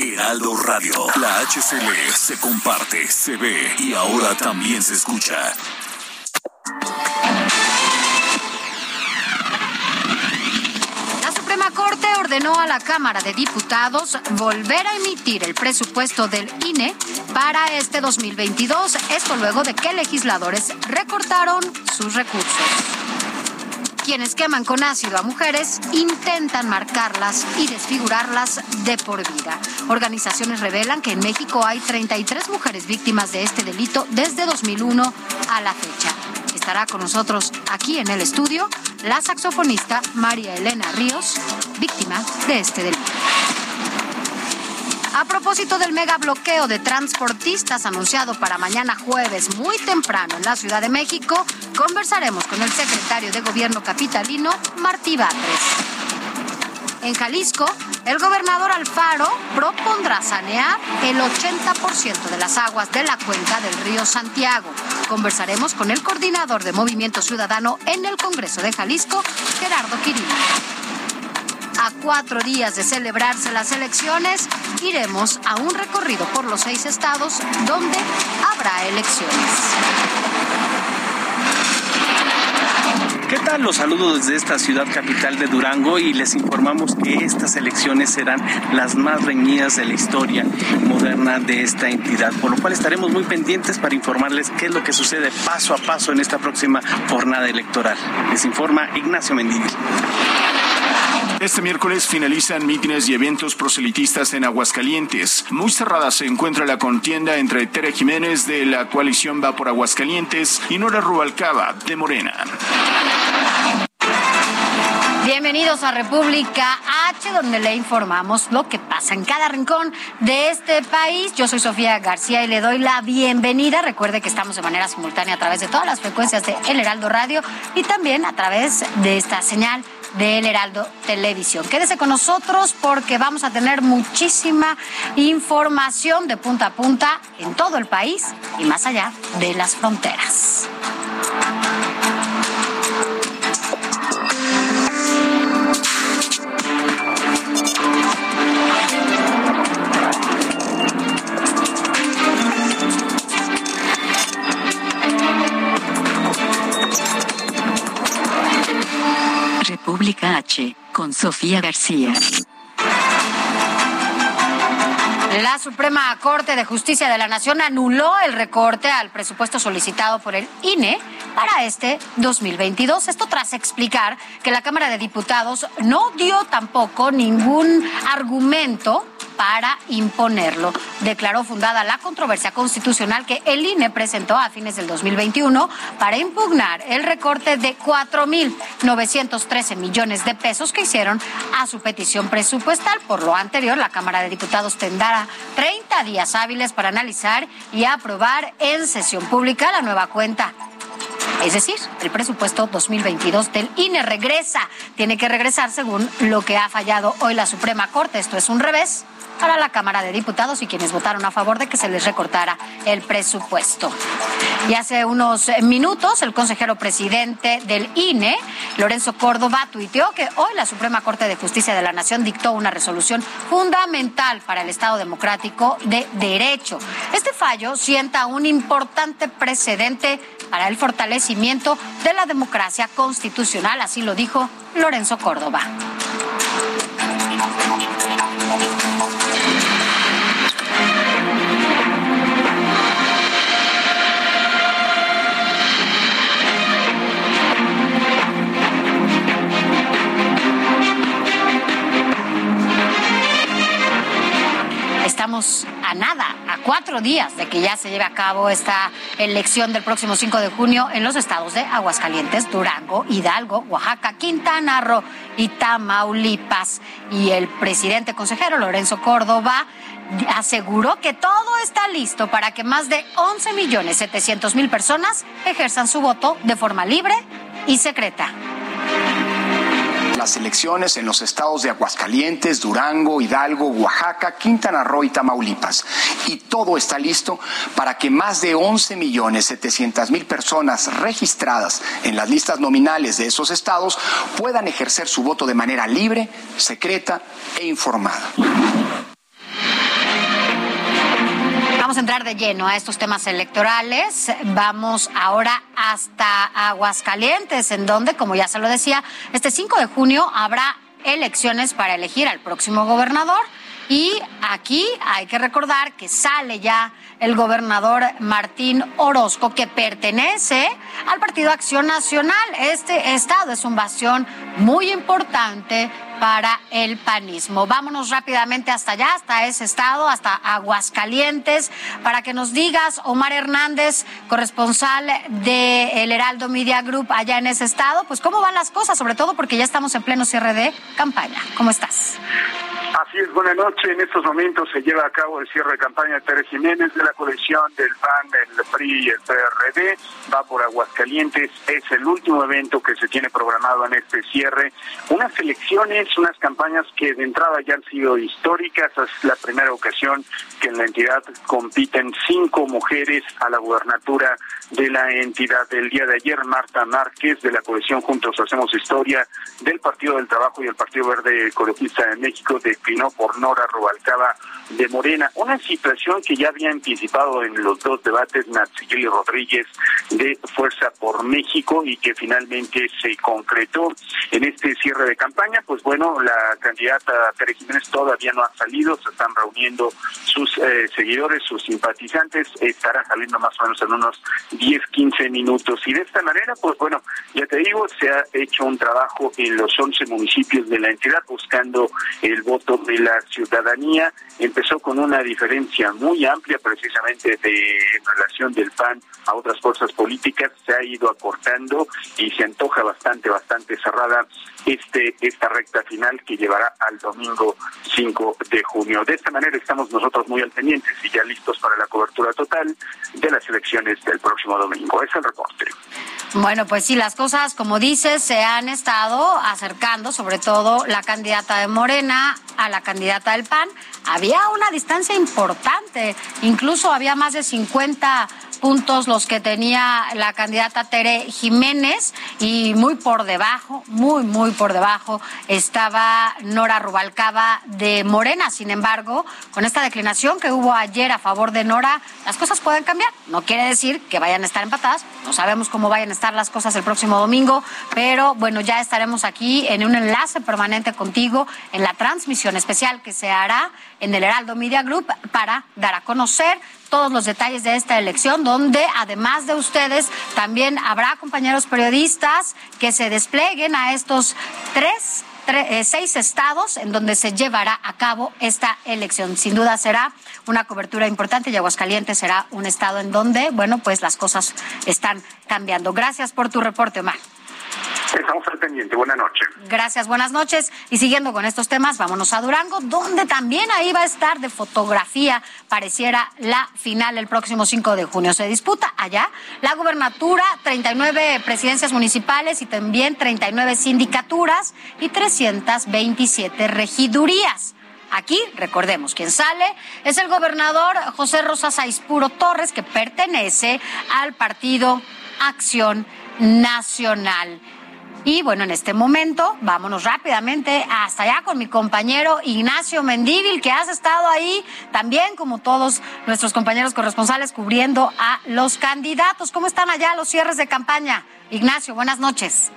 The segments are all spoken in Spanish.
Heraldo Radio. La HCL se comparte, se ve y ahora también se escucha. La Suprema Corte ordenó a la Cámara de Diputados volver a emitir el presupuesto del INE para este 2022. Esto luego de que legisladores recortaron sus recursos. Quienes queman con ácido a mujeres intentan marcarlas y desfigurarlas de por vida. Organizaciones revelan que en México hay 33 mujeres víctimas de este delito desde 2001 a la fecha. Estará con nosotros aquí en el estudio la saxofonista María Elena Ríos, víctima de este delito. A propósito del mega bloqueo de transportistas anunciado para mañana jueves muy temprano en la Ciudad de México, conversaremos con el secretario de Gobierno capitalino, Martí Batres. En Jalisco, el gobernador Alfaro propondrá sanear el 80% de las aguas de la cuenca del río Santiago. Conversaremos con el coordinador de Movimiento Ciudadano en el Congreso de Jalisco, Gerardo Quirino. A cuatro días de celebrarse las elecciones, iremos a un recorrido por los seis estados donde habrá elecciones. ¿Qué tal? Los saludo desde esta ciudad capital de Durango y les informamos que estas elecciones serán las más reñidas de la historia moderna de esta entidad, por lo cual estaremos muy pendientes para informarles qué es lo que sucede paso a paso en esta próxima jornada electoral. Les informa Ignacio Mendívil. Este miércoles finalizan mítines y eventos proselitistas en Aguascalientes. Muy cerrada se encuentra la contienda entre Tere Jiménez de la coalición Va por Aguascalientes y Nora Rubalcaba de Morena. Bienvenidos a República H, donde le informamos lo que pasa en cada rincón de este país. Yo soy Sofía García y le doy la bienvenida. Recuerde que estamos de manera simultánea a través de todas las frecuencias de El Heraldo Radio y también a través de esta señal de El Heraldo Televisión. Quédese con nosotros porque vamos a tener muchísima información de punta a punta en todo el país y más allá de las fronteras. República H, con Sofía García. La Suprema Corte de Justicia de la Nación anuló el recorte al presupuesto solicitado por el INE para este 2022. Esto tras explicar que la Cámara de Diputados no dio tampoco ningún argumento para imponerlo. Declaró fundada la controversia constitucional que el INE presentó a fines del 2021 para impugnar el recorte de 4.913 millones de pesos que hicieron a su petición presupuestal. Por lo anterior, la Cámara de Diputados tendrá 30 días hábiles para analizar y aprobar en sesión pública la nueva cuenta. Es decir, el presupuesto 2022 del INE regresa. Tiene que regresar según lo que ha fallado hoy la Suprema Corte. Esto es un revés para la Cámara de Diputados y quienes votaron a favor de que se les recortara el presupuesto. Y hace unos minutos, el consejero presidente del INE, Lorenzo Córdoba, tuiteó que hoy la Suprema Corte de Justicia de la Nación dictó una resolución fundamental para el Estado democrático de derecho. Este fallo sienta un importante precedente para el fortalecimiento de la democracia constitucional, así lo dijo Lorenzo Córdoba. Estamos a nada, a cuatro días de que ya se lleve a cabo esta elección del próximo 5 de junio en los estados de Aguascalientes, Durango, Hidalgo, Oaxaca, Quintana Roo y Tamaulipas. Y el presidente consejero Lorenzo Córdoba aseguró que todo está listo para que más de 11 millones 700 mil personas ejerzan su voto de forma libre y secreta las elecciones en los estados de Aguascalientes, Durango, Hidalgo, Oaxaca, Quintana Roo y Tamaulipas. Y todo está listo para que más de 11 millones 700 mil personas registradas en las listas nominales de esos estados puedan ejercer su voto de manera libre, secreta e informada. Vamos a entrar de lleno a estos temas electorales. Vamos ahora hasta Aguascalientes, en donde, como ya se lo decía, este 5 de junio habrá elecciones para elegir al próximo gobernador. Y aquí hay que recordar que sale ya el gobernador Martín Orozco, que pertenece al Partido Acción Nacional. Este estado es un bastión muy importante para el panismo. Vámonos rápidamente hasta allá, hasta ese estado, hasta Aguascalientes, para que nos digas, Omar Hernández, corresponsal de El Heraldo Media Group allá en ese estado, pues cómo van las cosas, sobre todo porque ya estamos en pleno cierre de campaña. ¿Cómo estás? Así es, buena noche. En estos momentos se lleva a cabo el cierre de campaña de Tere Jiménez de la colección del PAN, del PRI y el PRD. Va por Aguascalientes. Es el último evento que se tiene programado en este cierre. Unas elecciones, unas campañas que de entrada ya han sido históricas. Es la primera ocasión que en la entidad compiten cinco mujeres a la gubernatura de la entidad. El día de ayer, Marta Márquez de la colección Juntos Hacemos Historia del Partido del Trabajo y el Partido Verde Ecologista de México de por Nora Rubalcaba de Morena. Una situación que ya había anticipado en los dos debates y Rodríguez de Fuerza por México y que finalmente se concretó en este cierre de campaña. Pues bueno, la candidata Tere Jiménez todavía no ha salido, se están reuniendo sus eh, seguidores, sus simpatizantes, estará saliendo más o menos en unos 10, 15 minutos. Y de esta manera, pues bueno, ya te digo, se ha hecho un trabajo en los 11 municipios de la entidad buscando el voto de la ciudadanía empezó con una diferencia muy amplia precisamente de relación del PAN a otras fuerzas políticas, se ha ido acortando y se antoja bastante, bastante cerrada este esta recta final que llevará al domingo 5 de junio. De esta manera estamos nosotros muy al y ya listos para la cobertura total de las elecciones del próximo domingo. Es el reporte. Bueno, pues sí, las cosas, como dices, se han estado acercando, sobre todo la candidata de Morena a la candidata del PAN. Había una distancia importante, incluso había más de 50 puntos los que tenía la candidata Tere Jiménez y muy por debajo, muy, muy por debajo estaba Nora Rubalcaba de Morena. Sin embargo, con esta declinación que hubo ayer a favor de Nora, las cosas pueden cambiar. No quiere decir que vayan a estar empatadas, no sabemos cómo vayan a estar las cosas el próximo domingo, pero bueno, ya estaremos aquí en un enlace permanente contigo en la transmisión especial que se hará en el Heraldo Media Group para dar a conocer todos los detalles de esta elección, donde además de ustedes también habrá compañeros periodistas que se desplieguen a estos tres eh, seis estados en donde se llevará a cabo esta elección. Sin duda será una cobertura importante y Aguascalientes será un estado en donde, bueno, pues las cosas están cambiando. Gracias por tu reporte, Omar. Estamos al pendiente. Buenas noches. Gracias, buenas noches. Y siguiendo con estos temas, vámonos a Durango, donde también ahí va a estar de fotografía, pareciera la final el próximo 5 de junio. Se disputa allá la gubernatura, 39 presidencias municipales y también 39 sindicaturas y 327 regidurías. Aquí, recordemos, quien sale es el gobernador José Rosa Puro Torres, que pertenece al partido Acción Nacional. Y bueno, en este momento, vámonos rápidamente hasta allá con mi compañero Ignacio Mendívil, que has estado ahí también, como todos nuestros compañeros corresponsales, cubriendo a los candidatos. ¿Cómo están allá los cierres de campaña? Ignacio, buenas noches.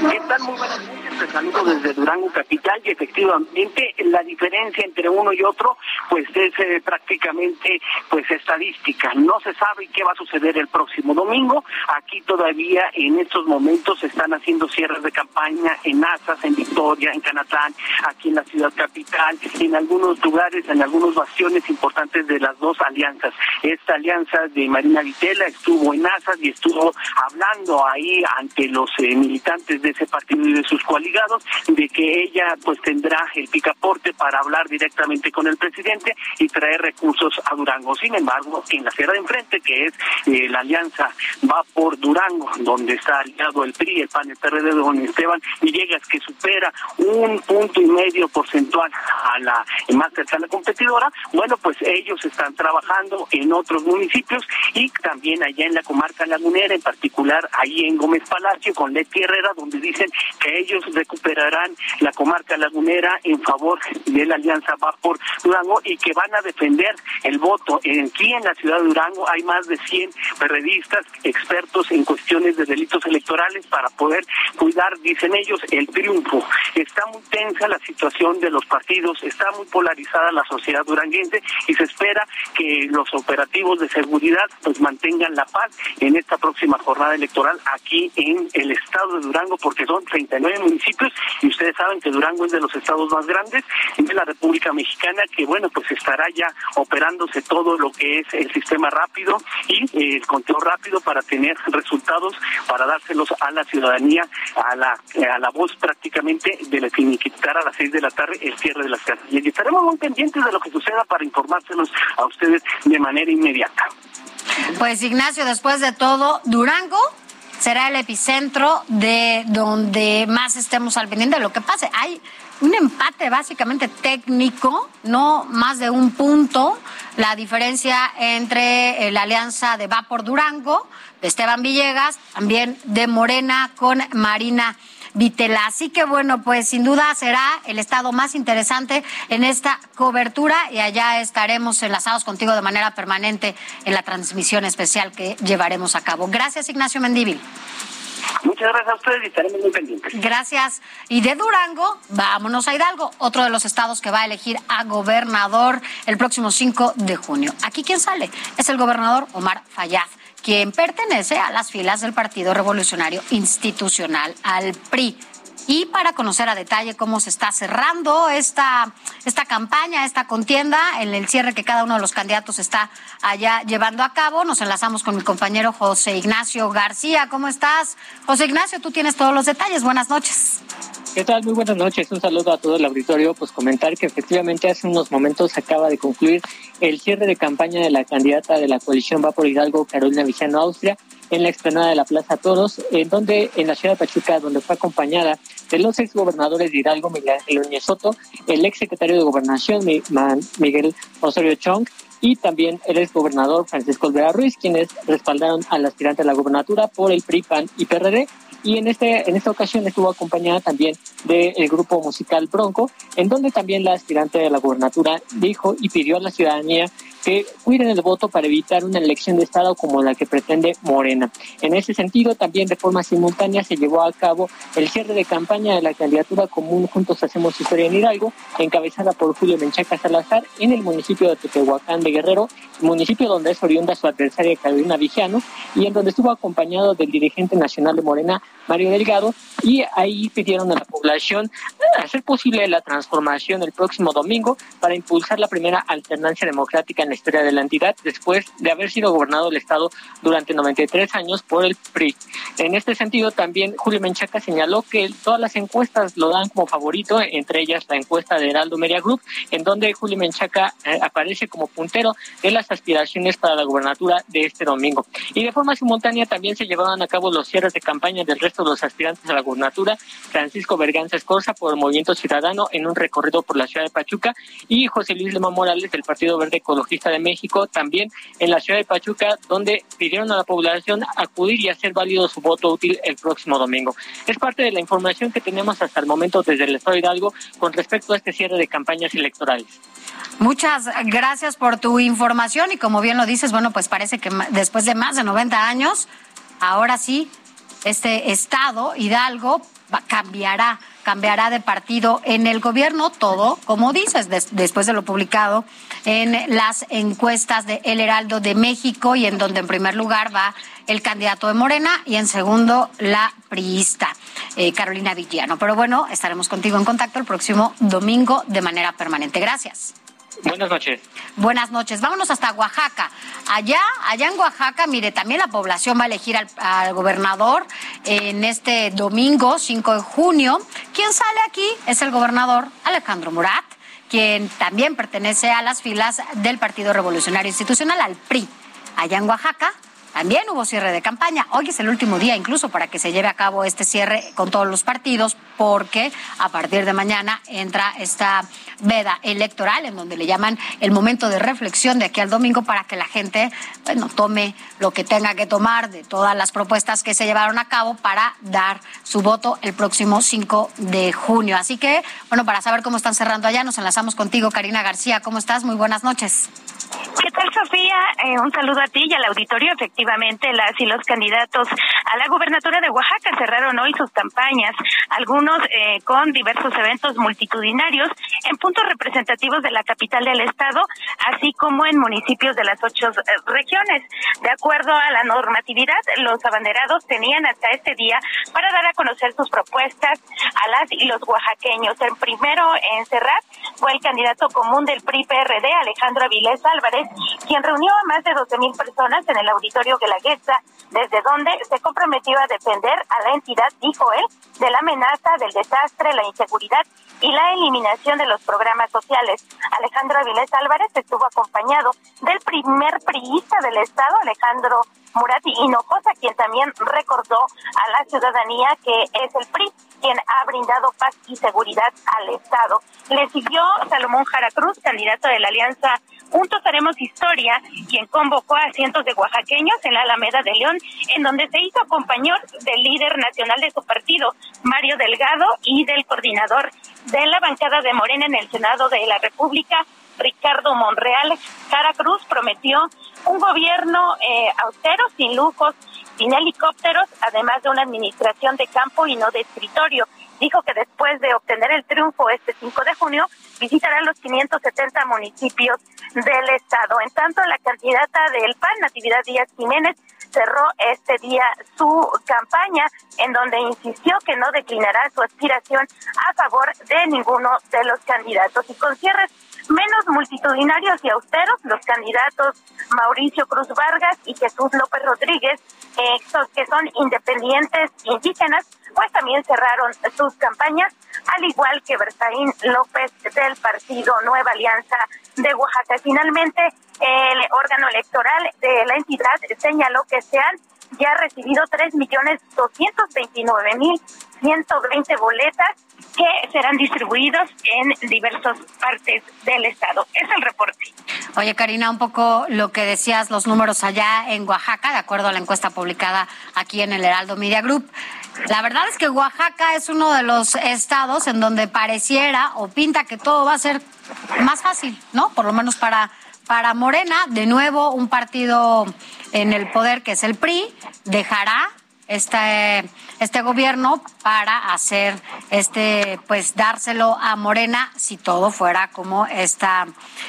Muy buenas noches. Te desde Durango Capital y efectivamente la diferencia entre uno y otro pues es eh, prácticamente pues estadística. No se sabe qué va a suceder el próximo domingo. Aquí todavía en estos momentos se están haciendo cierres de campaña en Azas, en Victoria, en Canatán, aquí en la ciudad capital, en algunos lugares, en algunos bastiones importantes de las dos alianzas. Esta alianza de Marina Vitela estuvo en Azas y estuvo hablando ahí ante los eh, militantes de ese partido y de sus coaligados de que ella pues tendrá el picaporte para hablar directamente con el presidente y traer recursos a Durango. Sin embargo, en la sierra de enfrente, que es eh, la alianza va por Durango, donde está aliado el PRI, el PAN, PRD de don Esteban Villegas, que supera un punto y medio porcentual a la más cercana competidora, bueno, pues ellos están trabajando en otros municipios y también allá en la comarca lagunera, en particular ahí en Gómez Palacio con Leti Herrera, donde dicen que ellos recuperarán la comarca lagunera en favor de la alianza Va por Durango y que van a defender el voto. Aquí en la ciudad de Durango hay más de 100 periodistas expertos en cuestiones de delitos electorales para poder cuidar, dicen ellos, el triunfo. Está muy tensa la situación de los partidos, está muy polarizada la sociedad duranguense y se espera que los operativos de seguridad pues mantengan la paz en esta próxima jornada electoral aquí en el estado de Durango porque son 39 municipios y ustedes saben que Durango es de los estados más grandes de la República Mexicana que bueno pues estará ya operándose todo lo que es el sistema rápido y eh, el conteo rápido para tener resultados para dárselos a la ciudadanía a la a la voz prácticamente de la finiquitar a las seis de la tarde el cierre de las casas y estaremos muy pendientes de lo que suceda para informárselos a ustedes de manera inmediata. Pues Ignacio, después de todo, Durango será el epicentro de donde más estemos al pendiente de lo que pase. Hay un empate básicamente técnico, no más de un punto, la diferencia entre eh, la alianza de Va por Durango, de Esteban Villegas, también de Morena con Marina Vitela. Así que bueno, pues sin duda será el estado más interesante en esta cobertura y allá estaremos enlazados contigo de manera permanente en la transmisión especial que llevaremos a cabo. Gracias, Ignacio Mendívil. Muchas gracias a ustedes y estaremos muy pendientes. Gracias. Y de Durango, vámonos a Hidalgo, otro de los estados que va a elegir a gobernador el próximo 5 de junio. Aquí quién sale es el gobernador Omar Fayad quien pertenece a las filas del Partido Revolucionario Institucional, al PRI. Y para conocer a detalle cómo se está cerrando esta, esta campaña, esta contienda, en el cierre que cada uno de los candidatos está allá llevando a cabo, nos enlazamos con mi compañero José Ignacio García. ¿Cómo estás? José Ignacio, tú tienes todos los detalles. Buenas noches. ¿Qué tal? Muy buenas noches. Un saludo a todo el auditorio. Pues comentar que efectivamente hace unos momentos acaba de concluir el cierre de campaña de la candidata de la coalición Va por Hidalgo, Carolina Villano Austria, en la explanada de la Plaza Toros, en donde en la ciudad de Pachuca, donde fue acompañada de los ex gobernadores de Hidalgo, Miguel Núñez Soto, el ex secretario de Gobernación, Miguel Osorio Chong, y también el ex gobernador Francisco Olvera Ruiz, quienes respaldaron al aspirante a la gobernatura por el PRI, PAN y PRD y en este en esta ocasión estuvo acompañada también del grupo musical Bronco, en donde también la aspirante de la gubernatura dijo y pidió a la ciudadanía que cuiden el voto para evitar una elección de Estado como la que pretende Morena. En ese sentido, también de forma simultánea se llevó a cabo el cierre de campaña de la candidatura común Juntos Hacemos Historia en Hidalgo, encabezada por Julio Menchaca Salazar en el municipio de Tepehuacán de Guerrero, municipio donde es oriunda su adversaria Carolina Vigiano, y en donde estuvo acompañado del dirigente nacional de Morena, Mario Delgado, y ahí pidieron a la población hacer posible la transformación el próximo domingo para impulsar la primera alternancia democrática en la historia de la entidad después de haber sido gobernado el Estado durante 93 años por el PRI. En este sentido, también Julio Menchaca señaló que todas las encuestas lo dan como favorito, entre ellas la encuesta de Heraldo Media Group, en donde Julio Menchaca eh, aparece como puntero de las aspiraciones para la gobernatura de este domingo. Y de forma simultánea también se llevaban a cabo los cierres de campaña del resto de los aspirantes a la gobernatura, Francisco Berganza Escorza por el Movimiento Ciudadano en un recorrido por la ciudad de Pachuca y José Luis Lema Morales del Partido Verde Ecologista de México también en la ciudad de Pachuca, donde pidieron a la población acudir y hacer válido su voto útil el próximo domingo. Es parte de la información que tenemos hasta el momento desde el Estado Hidalgo con respecto a este cierre de campañas electorales. Muchas gracias por tu información y como bien lo dices, bueno, pues parece que después de más de 90 años, ahora sí, este estado, Hidalgo, cambiará cambiará de partido en el gobierno, todo, como dices, después de lo publicado en las encuestas de El Heraldo de México y en donde en primer lugar va el candidato de Morena y en segundo la priista, eh, Carolina Villano. Pero bueno, estaremos contigo en contacto el próximo domingo de manera permanente. Gracias. Buenas noches. Buenas noches. Vámonos hasta Oaxaca. Allá, allá en Oaxaca, mire, también la población va a elegir al, gobernador en este domingo, 5 de junio. ¿Quién sale aquí? Es el gobernador Alejandro Murat, quien también pertenece a las filas del Partido Revolucionario Institucional, al PRI. Allá en Oaxaca, también hubo cierre de campaña. Hoy es el último día incluso para que se lleve a cabo este cierre con todos los partidos, porque a partir de mañana entra esta veda electoral en donde le llaman el momento de reflexión de aquí al domingo para que la gente bueno, tome lo que tenga que tomar de todas las propuestas que se llevaron a cabo para dar su voto el próximo 5 de junio. Así que, bueno, para saber cómo están cerrando allá, nos enlazamos contigo, Karina García. ¿Cómo estás? Muy buenas noches. ¿Qué tal, Sofía? Eh, un saludo a ti y al auditorio. Efectivamente, las y los candidatos a la gubernatura de Oaxaca cerraron hoy sus campañas, algunos eh, con diversos eventos multitudinarios en puntos representativos de la capital del estado, así como en municipios de las ocho eh, regiones. De acuerdo a la normatividad, los abanderados tenían hasta este día para dar a conocer sus propuestas a las y los oaxaqueños. El primero en cerrar fue el candidato común del PRI-PRD, Alejandro Avilés Álvarez, quien reunió a más de 12 mil personas en el auditorio Guelaguetza, desde donde se comprometió a defender a la entidad, dijo él, de la amenaza, del desastre, la inseguridad y la eliminación de los programas sociales. Alejandro Avilés Álvarez estuvo acompañado del primer priista del Estado, Alejandro Murati Hinojosa, quien también recordó a la ciudadanía que es el PRI quien ha brindado paz y seguridad al Estado. Le siguió Salomón Jaracruz, candidato de la Alianza Juntos Haremos Historia, quien convocó a cientos de oaxaqueños en la Alameda de León, en donde se hizo compañero del líder nacional de su partido, Mario Delgado, y del coordinador de la bancada de Morena en el Senado de la República, Ricardo Monreal. Cara Cruz prometió un gobierno eh, austero, sin lujos, sin helicópteros, además de una administración de campo y no de escritorio. Dijo que después de obtener el triunfo este 5 de junio, visitará los 570 municipios del estado. En tanto, la candidata del PAN, Natividad Díaz Jiménez, cerró este día su campaña en donde insistió que no declinará su aspiración a favor de ninguno de los candidatos. Y con cierres menos multitudinarios y austeros, los candidatos Mauricio Cruz Vargas y Jesús López Rodríguez, eh, que son independientes indígenas, pues también cerraron sus campañas, al igual que Bertaín López del partido Nueva Alianza de Oaxaca. Finalmente, el órgano electoral de la entidad señaló que se han ya recibido tres millones doscientos veintinueve mil ciento veinte boletas que serán distribuidos en diversas partes del estado. Es el reporte. Oye, Karina, un poco lo que decías, los números allá en Oaxaca, de acuerdo a la encuesta publicada aquí en el Heraldo Media Group. La verdad es que Oaxaca es uno de los estados en donde pareciera o pinta que todo va a ser más fácil, ¿no? Por lo menos para, para Morena, de nuevo un partido en el poder que es el PRI, dejará este, este gobierno para hacer este, pues dárselo a Morena si todo fuera como esta,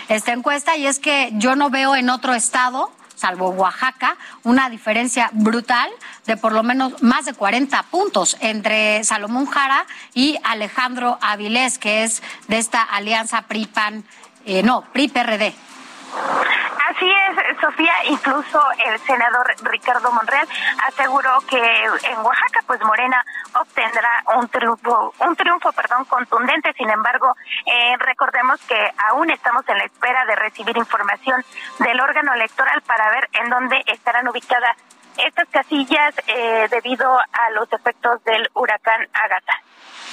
esta encuesta. Y es que yo no veo en otro estado salvo Oaxaca, una diferencia brutal de por lo menos más de 40 puntos entre Salomón Jara y Alejandro Avilés, que es de esta alianza PRI-PAN, eh, no, PRI-PRD. Así es, Sofía, incluso el senador Ricardo Monreal aseguró que en Oaxaca pues Morena obtendrá un triunfo, un triunfo, perdón, contundente. Sin embargo, eh, recordemos que aún estamos en la espera de recibir información del órgano electoral para ver en dónde estarán ubicadas estas casillas eh, debido a los efectos del huracán Agatha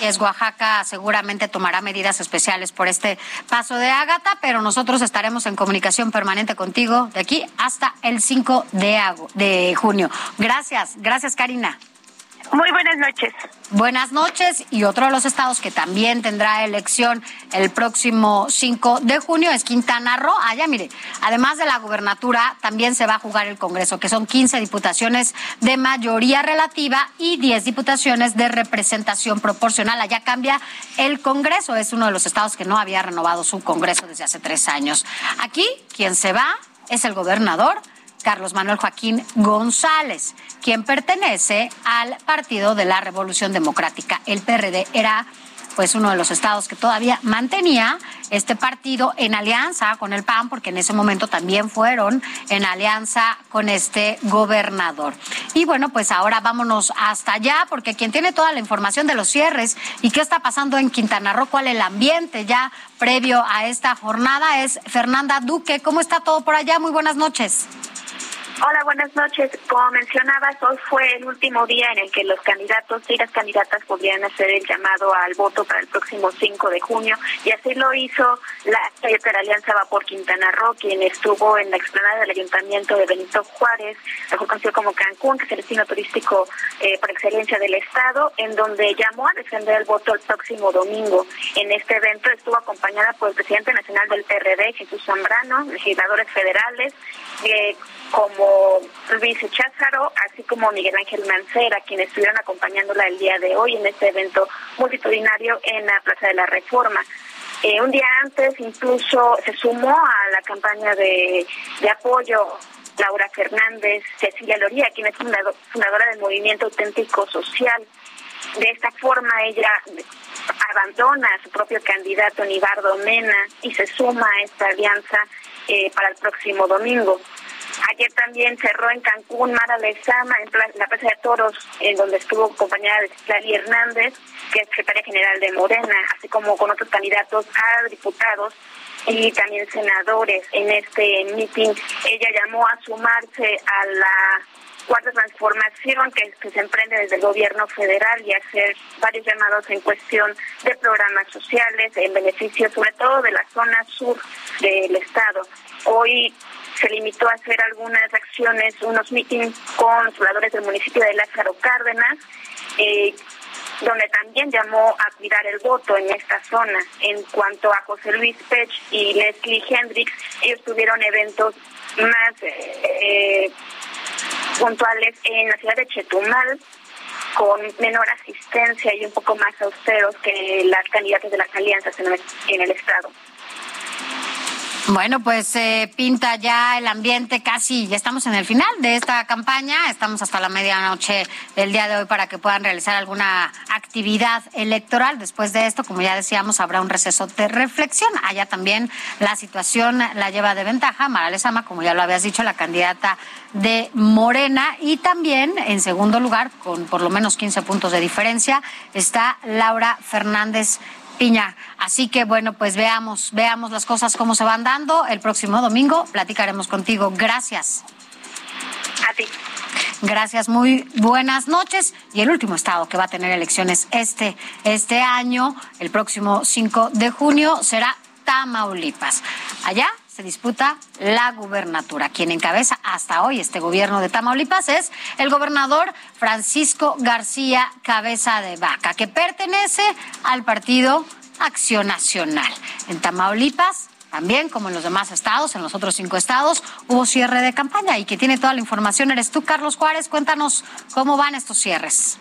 es Oaxaca seguramente tomará medidas especiales por este paso de Ágata, pero nosotros estaremos en comunicación permanente contigo de aquí hasta el 5 de, de junio. Gracias, gracias Karina. Muy buenas noches. Buenas noches. Y otro de los estados que también tendrá elección el próximo 5 de junio es Quintana Roo. Allá, mire, además de la gubernatura, también se va a jugar el Congreso, que son 15 diputaciones de mayoría relativa y 10 diputaciones de representación proporcional. Allá cambia el Congreso. Es uno de los estados que no había renovado su Congreso desde hace tres años. Aquí, quien se va es el gobernador Carlos Manuel Joaquín González, quien pertenece al Partido de la Revolución Democrática. El PRD era pues uno de los estados que todavía mantenía este partido en alianza con el PAN, porque en ese momento también fueron en alianza con este gobernador. Y bueno, pues ahora vámonos hasta allá, porque quien tiene toda la información de los cierres y qué está pasando en Quintana Roo, cuál el ambiente ya previo a esta jornada es Fernanda Duque. ¿Cómo está todo por allá? Muy buenas noches. Hola, buenas noches. Como mencionabas, hoy fue el último día en el que los candidatos y las candidatas podrían hacer el llamado al voto para el próximo 5 de junio y así lo hizo la Alianza Va por Quintana Roo, quien estuvo en la explanada del Ayuntamiento de Benito Juárez, mejor conocido como Cancún, que es el destino turístico eh, por excelencia del Estado, en donde llamó a defender el voto el próximo domingo. En este evento estuvo acompañada por el presidente nacional del PRD, Jesús Zambrano, legisladores federales, eh, como Luis Cházaro, así como Miguel Ángel Mancera, quienes estuvieron acompañándola el día de hoy en este evento multitudinario en la Plaza de la Reforma. Eh, un día antes incluso se sumó a la campaña de, apoyo Laura Fernández, Cecilia Loría, quien es fundadora del Movimiento Auténtico Social. De esta forma ella abandona a su propio candidato Nibardo Mena y se suma a esta alianza eh, para el próximo domingo. Ayer también cerró en Cancún Mara Lezama, en la Plaza de Toros, en donde estuvo acompañada de Citlali Hernández, que es secretaria general de Morena, así como con otros candidatos a diputados y también senadores en este meeting. Ella llamó a sumarse a la cuarta transformación que, que, se emprende desde el gobierno federal y hacer varios llamados en cuestión de programas sociales en beneficio sobre todo de la zona sur del estado. Hoy se limitó a hacer algunas acciones, unos mítines con pobladores del municipio de Lázaro Cárdenas, eh, donde también llamó a cuidar el voto en esta zona. En cuanto a José Luis Pech y Leslie Hendricks, ellos tuvieron eventos más eh, puntuales en la ciudad de Chetumal, con menor asistencia y un poco más austeros que las candidatas de las alianzas en el Estado. Bueno, pues eh, pinta ya el ambiente casi, ya estamos en el final de esta campaña, estamos hasta la medianoche del día de hoy para que puedan realizar alguna actividad electoral. Después de esto, como ya decíamos, habrá un receso de reflexión. Allá también la situación la lleva de ventaja Mara Lezama, como ya lo habías dicho, la candidata de Morena. Y también, en segundo lugar, con por lo menos 15 puntos de diferencia, está Laura Fernández Piña. Así que bueno, pues veamos, veamos las cosas cómo se van dando. El próximo domingo platicaremos contigo. Gracias. A ti. Gracias, muy buenas noches. Y el último estado que va a tener elecciones este, este año, el próximo 5 de junio, será Tamaulipas. Allá se disputa la gubernatura. Quien encabeza hasta hoy este gobierno de Tamaulipas es el gobernador Francisco García Cabeza de Vaca, que pertenece al partido Acción Nacional. En Tamaulipas también, como en los demás estados, en los otros cinco estados, hubo cierre de campaña y que tiene toda la información eres tú, Carlos Juárez. Cuéntanos cómo van estos cierres.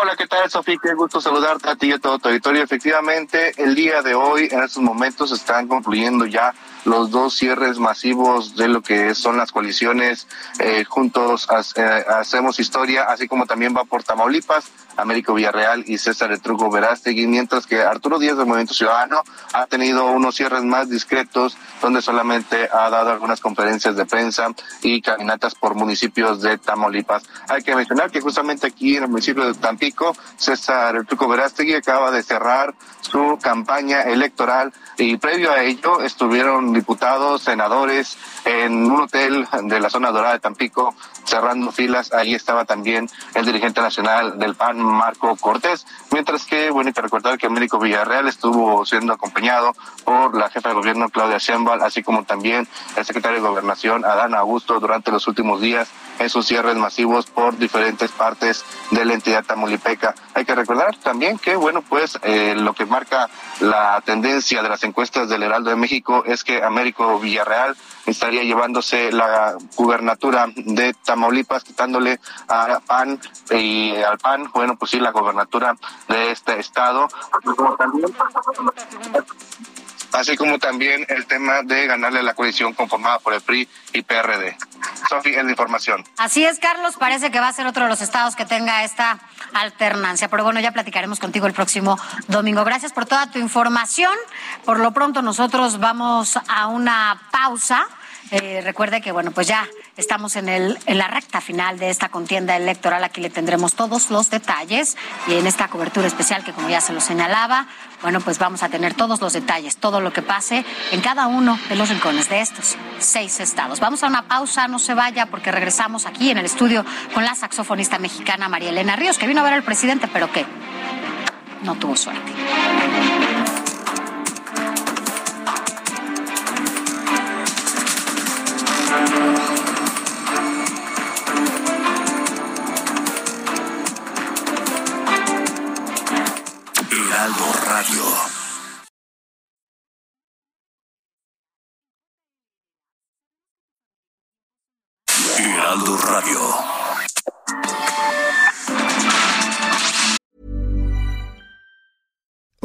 Hola, ¿qué tal, Sofía? Qué gusto saludarte a ti y a todo tu auditorio. Efectivamente, el día de hoy, en estos momentos, están concluyendo ya los dos cierres masivos de lo que son las coaliciones eh, juntos eh, hacemos historia, así como también va por Tamaulipas, Américo Villarreal y César Etrugo Verástegui, mientras que Arturo Díaz del Movimiento Ciudadano ha tenido unos cierres más discretos, donde solamente ha dado algunas conferencias de prensa y caminatas por municipios de Tamaulipas. Hay que mencionar que justamente aquí en el municipio de Tampico, César Etrugo Verástegui acaba de cerrar su campaña electoral y previo a ello estuvieron diputados, senadores en un hotel de la zona dorada de Tampico cerrando filas. Ahí estaba también el dirigente nacional del PAN, Marco Cortés. Mientras que, bueno, hay que recordar que Américo Villarreal estuvo siendo acompañado por la jefa de gobierno, Claudia Sheinbaum, así como también el secretario de Gobernación, Adán Augusto, durante los últimos días esos cierres masivos por diferentes partes de la entidad tamaulipeca. Hay que recordar también que, bueno, pues eh, lo que marca la tendencia de las encuestas del Heraldo de México es que Américo Villarreal estaría llevándose la gubernatura de Tamaulipas, quitándole a PAN y al PAN, bueno, pues sí, la gubernatura de este estado así como también el tema de ganarle la coalición conformada por el PRI y PRD. Sofía, es la información. Así es, Carlos, parece que va a ser otro de los estados que tenga esta alternancia, pero bueno, ya platicaremos contigo el próximo domingo. Gracias por toda tu información. Por lo pronto nosotros vamos a una pausa. Eh, recuerde que, bueno, pues ya estamos en, el, en la recta final de esta contienda electoral. Aquí le tendremos todos los detalles y en esta cobertura especial que, como ya se lo señalaba, bueno, pues vamos a tener todos los detalles, todo lo que pase en cada uno de los rincones de estos seis estados. Vamos a una pausa, no se vaya, porque regresamos aquí en el estudio con la saxofonista mexicana María Elena Ríos, que vino a ver al presidente, pero que no tuvo suerte.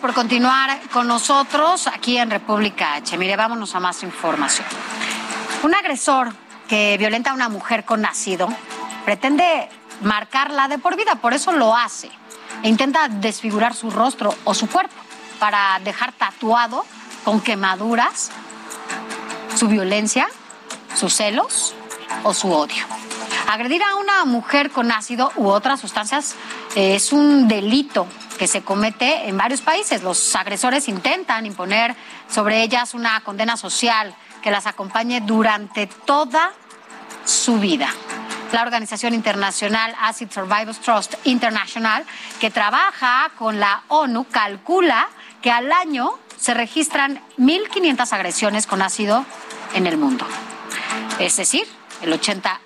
Por continuar con nosotros aquí en República H. Mire, vámonos a más información. Un agresor que violenta a una mujer con nacido pretende marcarla de por vida, por eso lo hace. E intenta desfigurar su rostro o su cuerpo para dejar tatuado con quemaduras su violencia, sus celos o su odio. Agredir a una mujer con ácido u otras sustancias eh, es un delito que se comete en varios países. Los agresores intentan imponer sobre ellas una condena social que las acompañe durante toda su vida. La organización internacional Acid Survivors Trust International, que trabaja con la ONU, calcula que al año se registran 1.500 agresiones con ácido en el mundo. Es decir, el 80%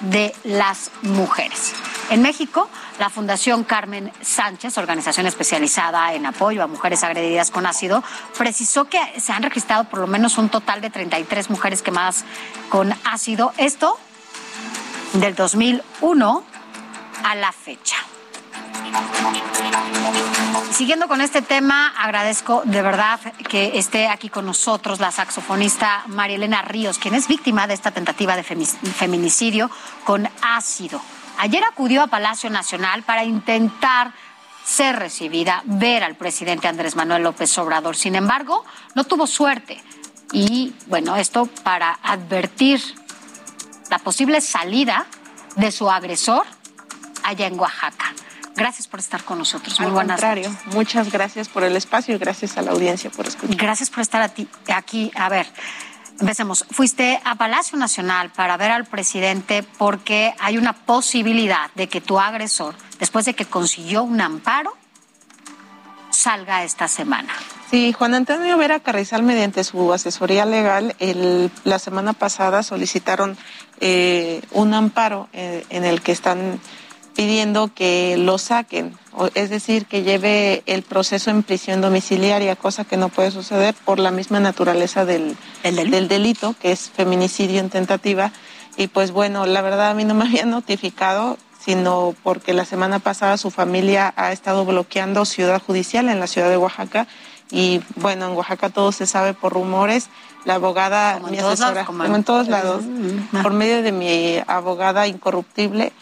de las mujeres. En México, la Fundación Carmen Sánchez, organización especializada en apoyo a mujeres agredidas con ácido, precisó que se han registrado por lo menos un total de 33 mujeres quemadas con ácido. Esto del 2001 a la fecha. Siguiendo con este tema, agradezco de verdad que esté aquí con nosotros la saxofonista María Elena Ríos, quien es víctima de esta tentativa de feminicidio con ácido. Ayer acudió a Palacio Nacional para intentar ser recibida, ver al presidente Andrés Manuel López Obrador. Sin embargo, no tuvo suerte. Y bueno, esto para advertir la posible salida de su agresor allá en Oaxaca. Gracias por estar con nosotros. Muy Al buenas contrario, muchas gracias por el espacio y gracias a la audiencia por escuchar. Gracias por estar a ti, aquí. A ver, empecemos. Fuiste a Palacio Nacional para ver al presidente porque hay una posibilidad de que tu agresor, después de que consiguió un amparo, salga esta semana. Sí, Juan Antonio Vera Carrizal, mediante su asesoría legal, el, la semana pasada solicitaron eh, un amparo eh, en el que están pidiendo que lo saquen, es decir, que lleve el proceso en prisión domiciliaria, cosa que no puede suceder por la misma naturaleza del, del delito, que es feminicidio en tentativa. Y pues bueno, la verdad a mí no me habían notificado, sino porque la semana pasada su familia ha estado bloqueando Ciudad Judicial en la ciudad de Oaxaca. Y bueno, en Oaxaca todo se sabe por rumores. La abogada, Como en mi todos lados, asesora, como como en- en todos lados, por medio de mi abogada incorruptible,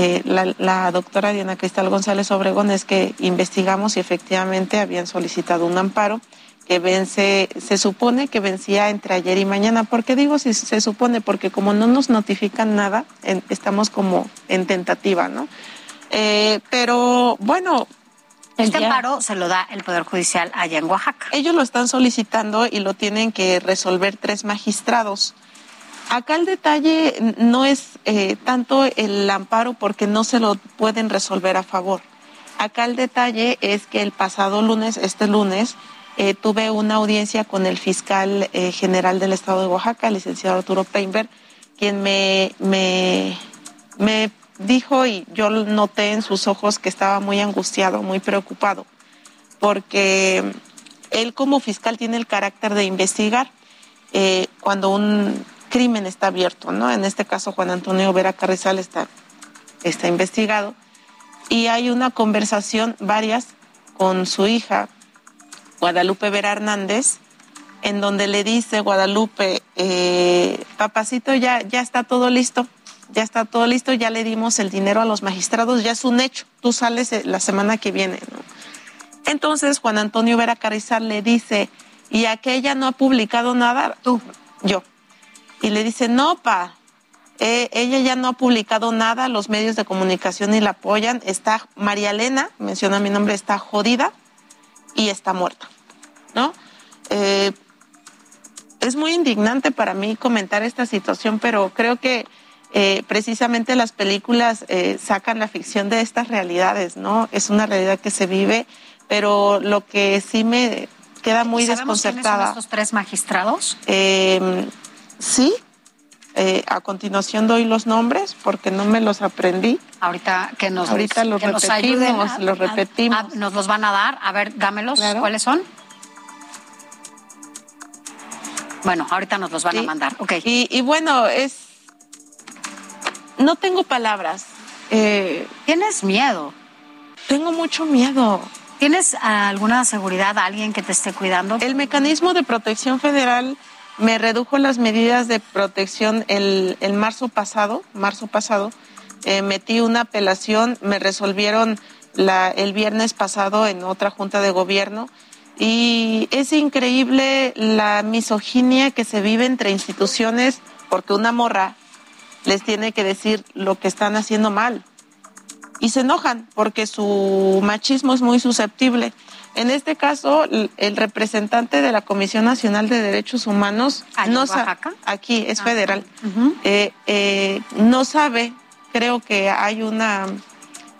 eh, la, la, doctora Diana Cristal González Obregón es que investigamos y efectivamente habían solicitado un amparo que vence, se supone que vencía entre ayer y mañana. ¿Por qué digo si se supone? Porque como no nos notifican nada, estamos como en tentativa, ¿no? Eh, pero bueno. Este amparo se lo da el Poder Judicial allá en Oaxaca. Ellos lo están solicitando y lo tienen que resolver tres magistrados. Acá el detalle no es eh, tanto el amparo porque no se lo pueden resolver a favor. Acá el detalle es que el pasado lunes, este lunes, eh, tuve una audiencia con el fiscal eh, general del estado de Oaxaca, el licenciado Arturo Peinberg, quien me, me, me dijo y yo noté en sus ojos que estaba muy angustiado, muy preocupado, porque él como fiscal tiene el carácter de investigar. cuando un crimen está abierto, ¿no? En este caso, Juan Antonio Vera Carrizal está, está investigado. Y hay una conversación, varias, con su hija, Guadalupe Vera Hernández, en donde le dice Guadalupe, eh, papacito, ya, ya está todo listo, ya está todo listo, ya le dimos el dinero a los magistrados, ya es un hecho, tú sales eh, la semana que viene. ¿no? Entonces Juan Antonio Vera Carrizal le dice, ¿y aquella no ha publicado nada? Tú, yo. Y le dice, no, pa, eh, ella ya no ha publicado nada, los medios de comunicación ni la apoyan, está María Elena, menciona mi nombre, está jodida y está muerta, ¿no? Eh, es muy indignante para mí comentar esta situación, pero creo que eh, precisamente las películas sacan la ficción de estas realidades, ¿no? Es una realidad que se vive, pero lo que sí me queda muy desconcertada. Son estos tres magistrados? Sí, eh, a continuación doy los nombres porque no me los aprendí. Ahorita que nos, Ahorita los repetimos, los repetimos. nos los van a dar. A ver, dámelos. ¿Cuáles son? Bueno, ahorita nos los van a mandar. Okay. Y, bueno, es. No tengo palabras. Eh, ¿Tienes miedo? Tengo mucho miedo. ¿Tienes alguna seguridad, alguien que te esté cuidando? El mecanismo de protección federal me redujo las medidas de protección el, el marzo pasado, marzo pasado, eh, metí una apelación, me resolvieron la, el viernes pasado en otra junta de gobierno. Y es increíble la misoginia que se vive entre instituciones porque una morra les tiene que decir lo que están haciendo mal y se enojan porque su machismo es muy susceptible. En este caso, el representante de la Comisión Nacional de Derechos Humanos no aquí es ah, federal, eh, eh, no sabe, creo que hay una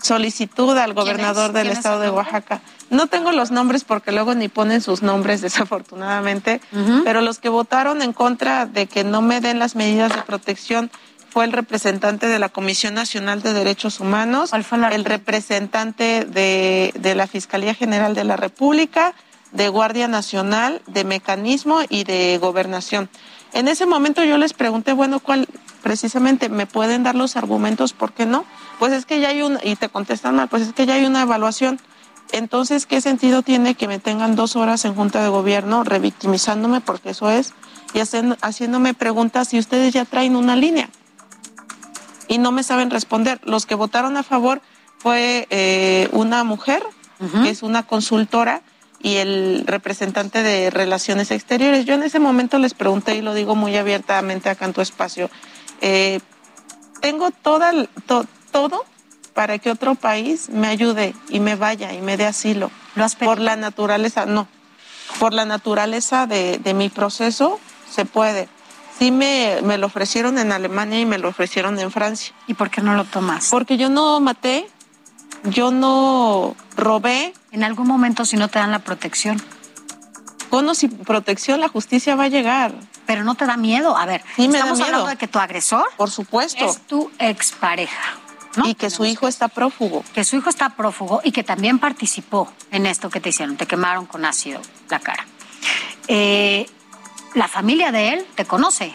solicitud al gobernador del estado de Oaxaca. No tengo los nombres porque luego ni ponen sus nombres, desafortunadamente, pero los que votaron en contra de que no me den las medidas de protección fue el representante de la Comisión Nacional de Derechos Humanos, el representante de, de, la Fiscalía General de la República, de Guardia Nacional, de Mecanismo y de Gobernación. En ese momento yo les pregunté, bueno, ¿cuál precisamente me pueden dar los argumentos? ¿Por qué no? Pues es que ya hay un, y te contestan mal, pues es que ya hay una evaluación. Entonces, ¿qué sentido tiene que me tengan dos horas en Junta de Gobierno revictimizándome, porque eso es, y haciéndome preguntas si ustedes ya traen una línea? Y no me saben responder. Los que votaron a favor fue eh, una mujer, que es una consultora, y el representante de Relaciones Exteriores. Yo en ese momento les pregunté, y lo digo muy abiertamente acá en tu espacio, eh, tengo toda, todo para que otro país me ayude y me vaya y me dé asilo. ¿Lo has por la naturaleza, no. Por la naturaleza de, de mi proceso se puede Sí me, me, lo ofrecieron en Alemania y me lo ofrecieron en Francia. ¿Y por qué no lo tomas? Porque yo no maté, yo no robé. En algún momento si no te dan la protección. Bueno, sin protección la justicia va a llegar. Pero no te da miedo. A ver, estamos hablando de que tu agresor por supuesto es tu expareja. ¿no? Y que su hijo está prófugo. Que su hijo está prófugo y que también participó en esto que te hicieron, te quemaron con ácido la cara. Eh, la familia de él te conoce.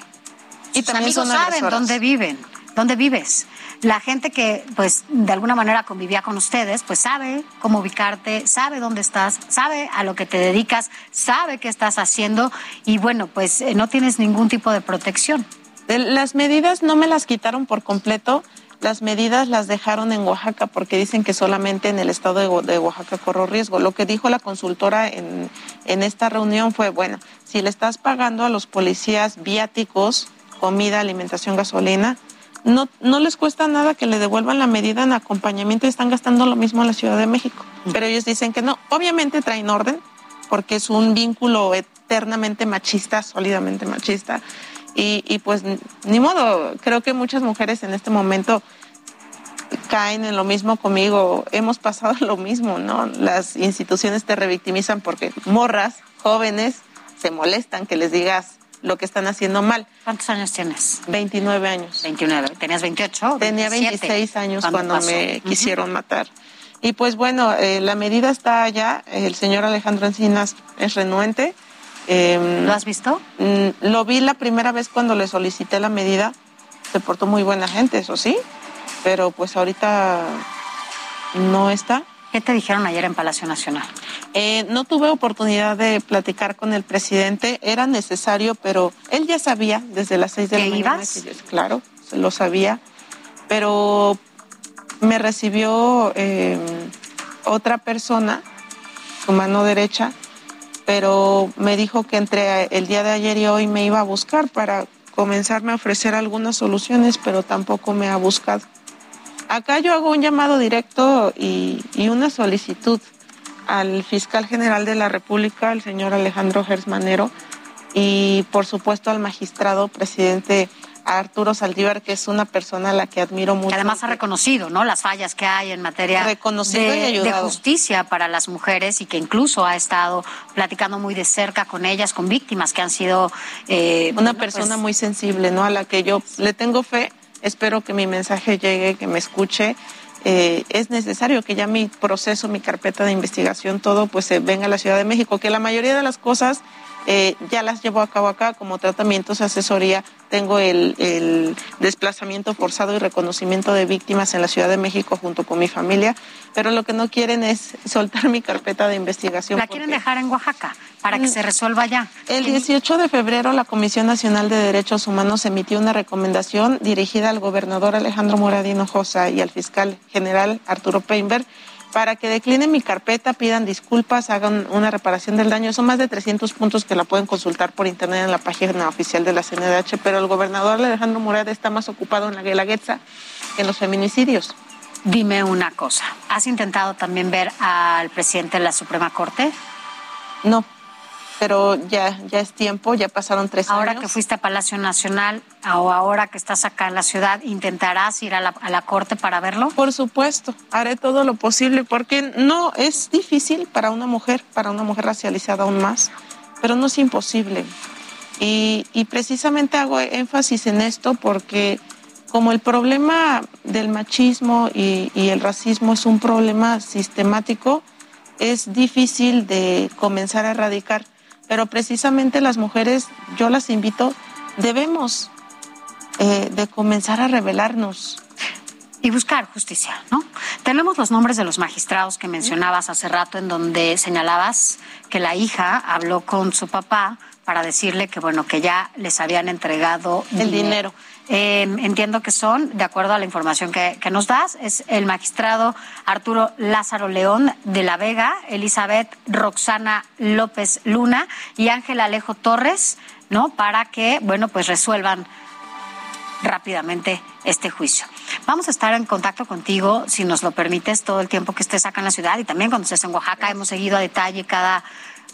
Y Sus también amigos saben dónde viven, dónde vives. La gente que, pues, de alguna manera convivía con ustedes, pues sabe cómo ubicarte, sabe dónde estás, sabe a lo que te dedicas, sabe qué estás haciendo y, bueno, pues eh, no tienes ningún tipo de protección. Las medidas no me las quitaron por completo. Las medidas las dejaron en Oaxaca porque dicen que solamente en el estado de, Oaxaca corro riesgo. Lo que dijo la consultora en, en esta reunión fue, bueno, si le estás pagando a los policías viáticos, comida, alimentación, gasolina, no, no les cuesta nada que le devuelvan la medida en acompañamiento y están gastando lo mismo en la Ciudad de México. Pero ellos dicen que no. Obviamente traen orden porque es un vínculo eternamente machista, sólidamente machista y, pues ni modo, creo que muchas mujeres en este momento caen en lo mismo conmigo. Hemos pasado lo mismo, ¿no? Las instituciones te revictimizan porque morras, jóvenes, se molestan que les digas lo que están haciendo mal. ¿Cuántos años tienes? 29 años. 29. ¿Tenías 28? Tenía 26 años cuando me quisieron matar. Y pues bueno, eh, la medida está allá. El señor Alejandro Encinas es renuente. Em, ¿Lo has visto? Mm, lo vi la primera vez cuando le solicité la medida. Se portó muy buena gente, eso sí, pero pues ahorita no está. ¿Qué te dijeron ayer en Palacio Nacional? Eh, no tuve oportunidad de platicar con el presidente, era necesario, pero él ya sabía desde las seis de la mañana. Que claro, se lo sabía, pero me recibió em, otra persona, su mano derecha, pero me dijo que entre el día de ayer y hoy me iba a buscar para comenzarme a ofrecer algunas soluciones, pero tampoco me ha buscado. Acá yo hago un llamado directo y, una solicitud al fiscal general de la República, el señor Alejandro Gersmanero, y por supuesto al magistrado presidente Arturo Saldívar, que es una persona a la que admiro mucho. además ha reconocido, ¿no? Las fallas que hay en materia de, justicia para las mujeres y que incluso ha estado platicando muy de cerca con ellas, con víctimas que han sido... Eh, una pues persona muy sensible, ¿no? A la que yo le tengo fe, espero que mi mensaje llegue, que me escuche. Eh, es necesario que ya mi proceso, mi carpeta de investigación, todo, pues se venga a la Ciudad de México, que la mayoría de las cosas eh, ya las llevo a cabo acá como tratamientos, asesoría. Tengo el, desplazamiento forzado y reconocimiento de víctimas en la Ciudad de México junto con mi familia, pero lo que no quieren es soltar mi carpeta de investigación. ¿La quieren dejar en Oaxaca para que mm. se resuelva ya? El 18 de febrero la Comisión Nacional de Derechos Humanos emitió una recomendación dirigida al gobernador Alejandro Moradino Josa y al fiscal general Arturo Peinberg para que declinen mi carpeta, pidan disculpas, hagan una reparación del daño. Son más de 300 puntos que la pueden consultar por internet en la página oficial de la CNDH, pero el gobernador Alejandro Morada está más ocupado en la Guelaguetza que en los feminicidios. Dime una cosa, ¿has intentado también ver al presidente de la Suprema Corte? No pero ya, ya es tiempo, ya pasaron tres años. Ahora que fuiste a Palacio Nacional o ahora que estás acá en la ciudad, ¿intentarás ir a la, a la corte para verlo? Por supuesto, haré todo lo posible porque no es difícil para una mujer, para una mujer racializada aún más, pero no es imposible. Y, y precisamente hago énfasis en esto porque como el problema del machismo y, y el racismo es un problema sistemático, es difícil de comenzar a erradicar pero precisamente las mujeres, yo las invito, debemos eh, de comenzar a revelarnos. Y buscar justicia, ¿no? Tenemos los nombres de los magistrados que mencionabas hace rato, en donde señalabas que la hija habló con su papá para decirle que, bueno, que ya les habían entregado el dinero. Em, entiendo que son, de acuerdo a la información que, nos das, es el magistrado Arturo Lázaro León de la Vega, Elizabeth Roxana López Luna y Ángel Alejo Torres, ¿no? Para que, bueno, pues resuelvan rápidamente este juicio. Vamos a estar en contacto contigo, si nos lo permites, todo el tiempo que estés acá en la ciudad y también cuando estés en Oaxaca. Hemos seguido a detalle cada,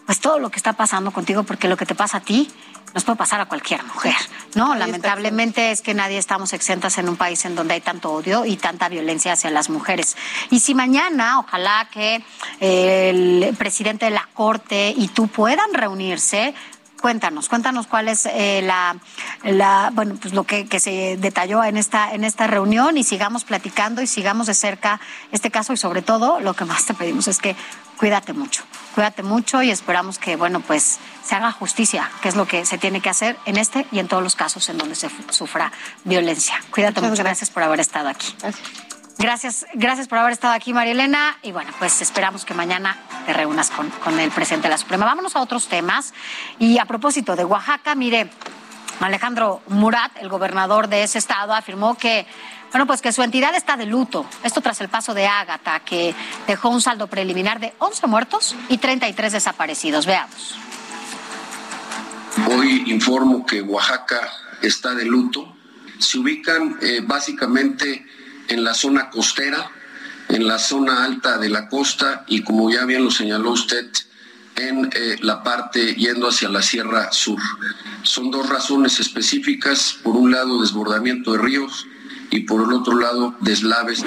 pues todo lo que está pasando contigo, porque lo que te pasa a ti nos puede pasar a cualquier mujer, ¿no? Lamentablemente es que nadie estamos exentas en un país en donde hay tanto odio y tanta violencia hacia las mujeres. Y si mañana, ojalá que el presidente de la Corte y tú puedan reunirse, Cuéntanos, cuéntanos cuál es eh, la, la, bueno, pues lo que, que, se detalló en esta, en esta reunión y sigamos platicando y sigamos de cerca este caso y sobre todo lo que más te pedimos es que cuídate mucho, cuídate mucho y esperamos que, bueno, pues se haga justicia, que es lo que se tiene que hacer en este y en todos los casos en donde se sufra violencia. Cuídate mucho, gracias. por haber estado aquí. Gracias. Gracias, por haber estado aquí, María Elena. Y bueno, pues esperamos que mañana te reúnas con, con el presidente de la Suprema. Vámonos a otros temas. Y a propósito de Oaxaca, mire, Alejandro Murat, el gobernador de ese estado, afirmó que bueno, pues que su entidad está de luto. Esto tras el paso de Ágata, que dejó un saldo preliminar de 11 muertos y 33 desaparecidos. Veamos. Hoy informo que Oaxaca está de luto. Se ubican eh, básicamente en la zona costera, en la zona alta de la costa y como ya bien lo señaló usted, en eh, la parte yendo hacia la Sierra Sur. Son dos razones específicas. Por un lado, desbordamiento de ríos y por el otro lado, deslaves.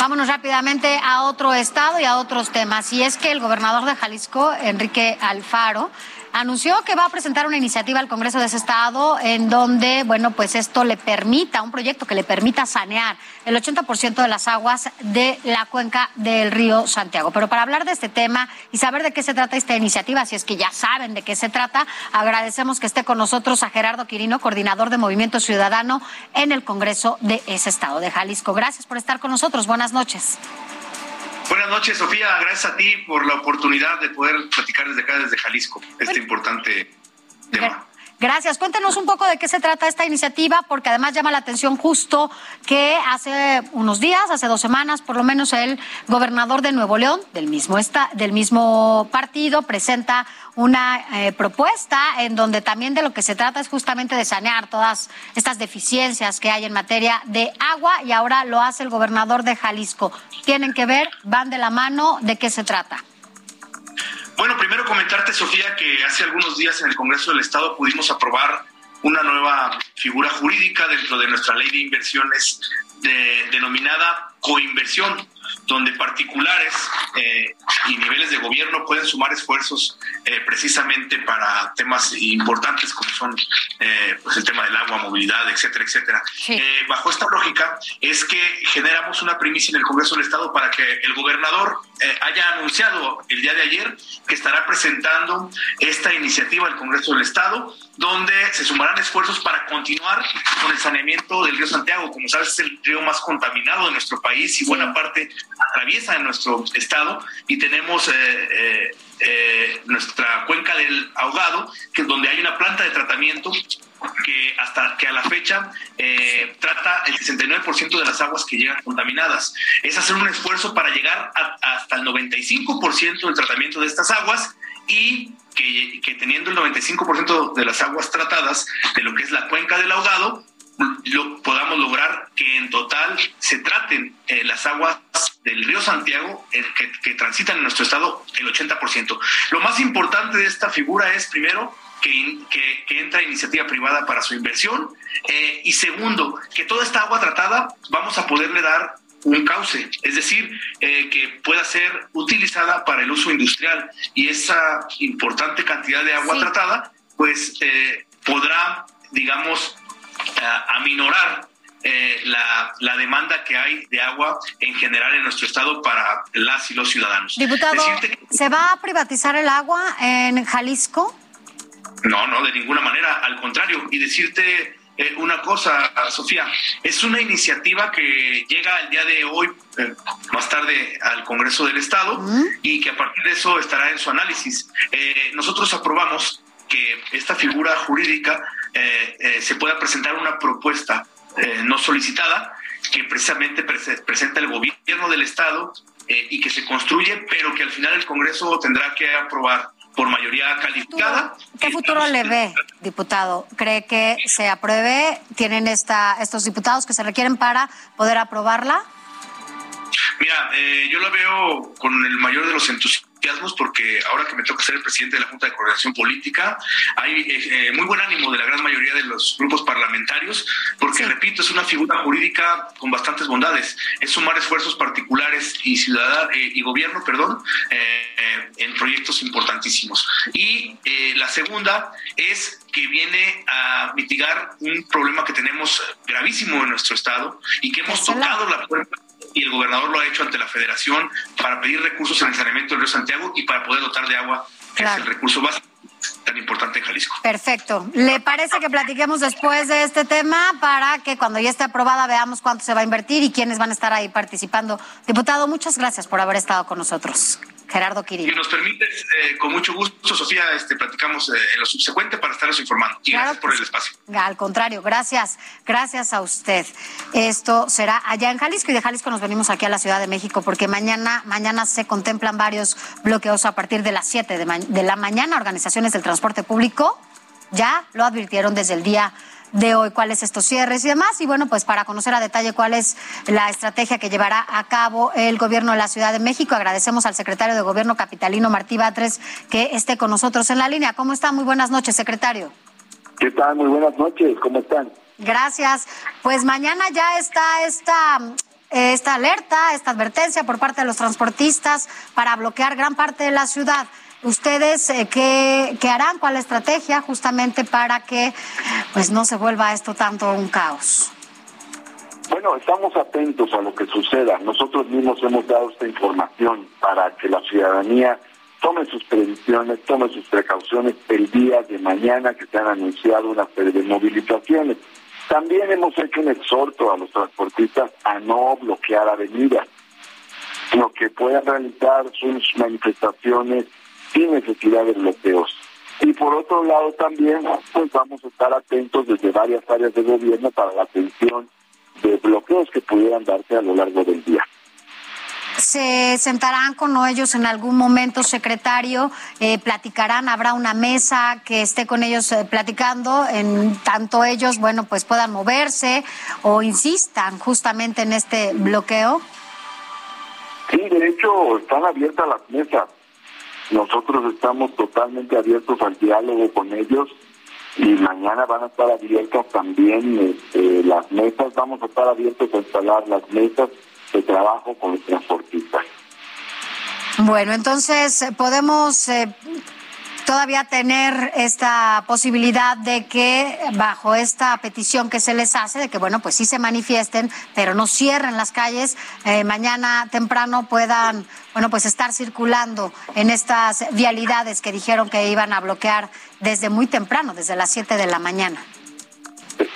Vámonos rápidamente a otro estado y a otros temas. Y es que el gobernador de Jalisco, Enrique Alfaro, anunció que va a presentar una iniciativa al Congreso de ese estado en donde, bueno, pues esto le permita, un proyecto que le permita sanear el 80% de las aguas de la cuenca del río Santiago. Pero para hablar de este tema y saber de qué se trata esta iniciativa, si es que ya saben de qué se trata, agradecemos que esté con nosotros a Gerardo Quirino, coordinador de Movimiento Ciudadano en el Congreso de ese estado de Jalisco. Gracias por estar con nosotros. Buenas noches. Buenas noches, Sofía. Gracias a ti por la oportunidad de poder platicar desde acá, desde Jalisco, este importante tema. Gracias. Cuéntenos un poco de qué se trata esta iniciativa, porque además llama la atención justo que hace unos días, hace dos semanas, por lo menos el gobernador de Nuevo León, del mismo, del mismo partido, presenta una eh, propuesta en donde también de lo que se trata es justamente de sanear todas estas deficiencias que hay en materia de agua y ahora lo hace el gobernador de Jalisco. Tienen que ver, van de la mano, ¿de qué se trata? Bueno, primero comentarte, Sofía, que hace algunos días en el Congreso del Estado pudimos aprobar una nueva figura jurídica dentro de nuestra ley de inversiones denominada coinversión donde particulares eh, y niveles de gobierno pueden sumar esfuerzos eh, precisamente para temas importantes como son eh, pues el tema del agua, movilidad, etcétera, etcétera. bajo esta lógica es que generamos una primicia en el Congreso del Estado para que el gobernador haya anunciado el día de ayer que estará presentando esta iniciativa al Congreso del Estado donde se sumarán esfuerzos para continuar con el saneamiento del río Santiago. Como sabes, es el río más contaminado de nuestro país y buena parte atraviesa en nuestro estado y tenemos eh, eh, eh, nuestra cuenca del ahogado, que es donde hay una planta de tratamiento que hasta que a la fecha trata el 69% de las aguas que llegan contaminadas. Es hacer un esfuerzo para llegar hasta el 95% del tratamiento de estas aguas y que, que, teniendo el 95% de las aguas tratadas de lo que es la cuenca del ahogado, lo, podamos lograr que en total se traten eh, las aguas del río Santiago eh, que, transitan en nuestro estado el 80%. Lo más importante de esta figura es, primero, que, que, entra iniciativa privada para su inversión eh, y segundo, que toda esta agua tratada vamos a poderle dar un cauce, es decir, que pueda ser utilizada para el uso industrial y esa importante cantidad de agua tratada, pues podrá, digamos, a minorar eh, la, la, demanda que hay de agua en general en nuestro estado para las y los ciudadanos. Diputado, ¿se va a privatizar el agua en Jalisco? No, no, de ninguna manera, al contrario. Y decirte eh, una cosa, Sofía, es una iniciativa que llega el día de hoy, eh, más tarde, al Congreso del Estado y que a partir de eso estará en su análisis. nosotros aprobamos que esta figura jurídica eh, eh, se pueda presentar una propuesta eh, no solicitada que precisamente presenta el gobierno del Estado y que se construye, pero que al final el Congreso tendrá que aprobar por mayoría calificada. ¿Qué futuro le ve, diputado? ¿Cree que se apruebe? ¿Tienen esta, estos diputados que se requieren para poder aprobarla? Mira, yo lo veo con el mayor de los entusiasmos porque ahora que me toca ser el presidente de la Junta de Coordinación Política, hay eh, muy buen ánimo de la gran mayoría de los grupos parlamentarios, porque repito, es una figura jurídica con bastantes bondades. Es sumar esfuerzos particulares y ciudadanos eh, y gobierno, perdón, eh, en proyectos importantísimos. Y la segunda es que viene a mitigar un problema que tenemos gravísimo en nuestro estado y que hemos tocado la puerta y el gobernador lo ha hecho ante la federación para pedir recursos en el saneamiento del río Santiago y para poder dotar de agua, que es el recurso básico. Tan importante en Jalisco. Perfecto. ¿Le parece que platiquemos después de este tema para que cuando ya esté aprobada veamos cuánto se va a invertir y quiénes van a estar ahí participando? Diputado, muchas gracias por haber estado con nosotros. Gerardo Quirino. Si nos permites, eh, con mucho gusto, Sofía, este, platicamos eh, en lo subsecuente para estarnos informando. Y gracias por el espacio. Al contrario, gracias, gracias a usted. Esto será allá en Jalisco y de Jalisco nos venimos aquí a la Ciudad de México porque mañana, mañana se contemplan varios bloqueos a partir de las 7 de, de la mañana. Organizaciones del transporte público ya lo advirtieron desde el día de hoy, cuáles estos cierres y demás. Y bueno, pues para conocer a detalle cuál es la estrategia que llevará a cabo el gobierno de la Ciudad de México, agradecemos al secretario de Gobierno capitalino Martí Batres que esté con nosotros en la línea. ¿Cómo está? Muy buenas noches, secretario. ¿Qué tal? Muy buenas noches. ¿Cómo están? Gracias. Pues mañana ya está esta esta alerta, esta advertencia por parte de los transportistas para bloquear gran parte de la ciudad. ¿Ustedes eh, qué, qué, harán? ¿Cuál estrategia justamente para que pues no se vuelva esto tanto un caos? Bueno, estamos atentos a lo que suceda. Nosotros mismos hemos dado esta información para que la ciudadanía tome sus previsiones, tome sus precauciones el día de mañana que se han anunciado una serie de movilizaciones. También hemos hecho un exhorto a los transportistas a no bloquear avenidas, sino que puedan realizar sus manifestaciones sin necesidad de bloqueos. Y por otro lado también, pues vamos a estar atentos desde varias áreas de gobierno para la atención de bloqueos que pudieran darse a lo largo del día. ¿Se sentarán con ellos en algún momento, secretario? Eh, ¿Platicarán? ¿Habrá una mesa que esté con ellos eh, platicando? En tanto ellos, bueno, pues puedan moverse o insistan justamente en este bloqueo. Sí, de hecho, están abiertas las mesas nosotros estamos totalmente abiertos al diálogo con ellos y mañana van a estar abiertas también este, las mesas, vamos a estar abiertos a instalar las mesas de trabajo con los transportistas. Bueno, entonces podemos eh, todavía tener esta posibilidad de que bajo esta petición que se les hace, de que bueno, pues sí se manifiesten, pero no cierren las calles, eh, mañana temprano puedan, bueno, pues estar circulando en estas vialidades que dijeron que iban a bloquear desde muy temprano, desde las 7 de la mañana.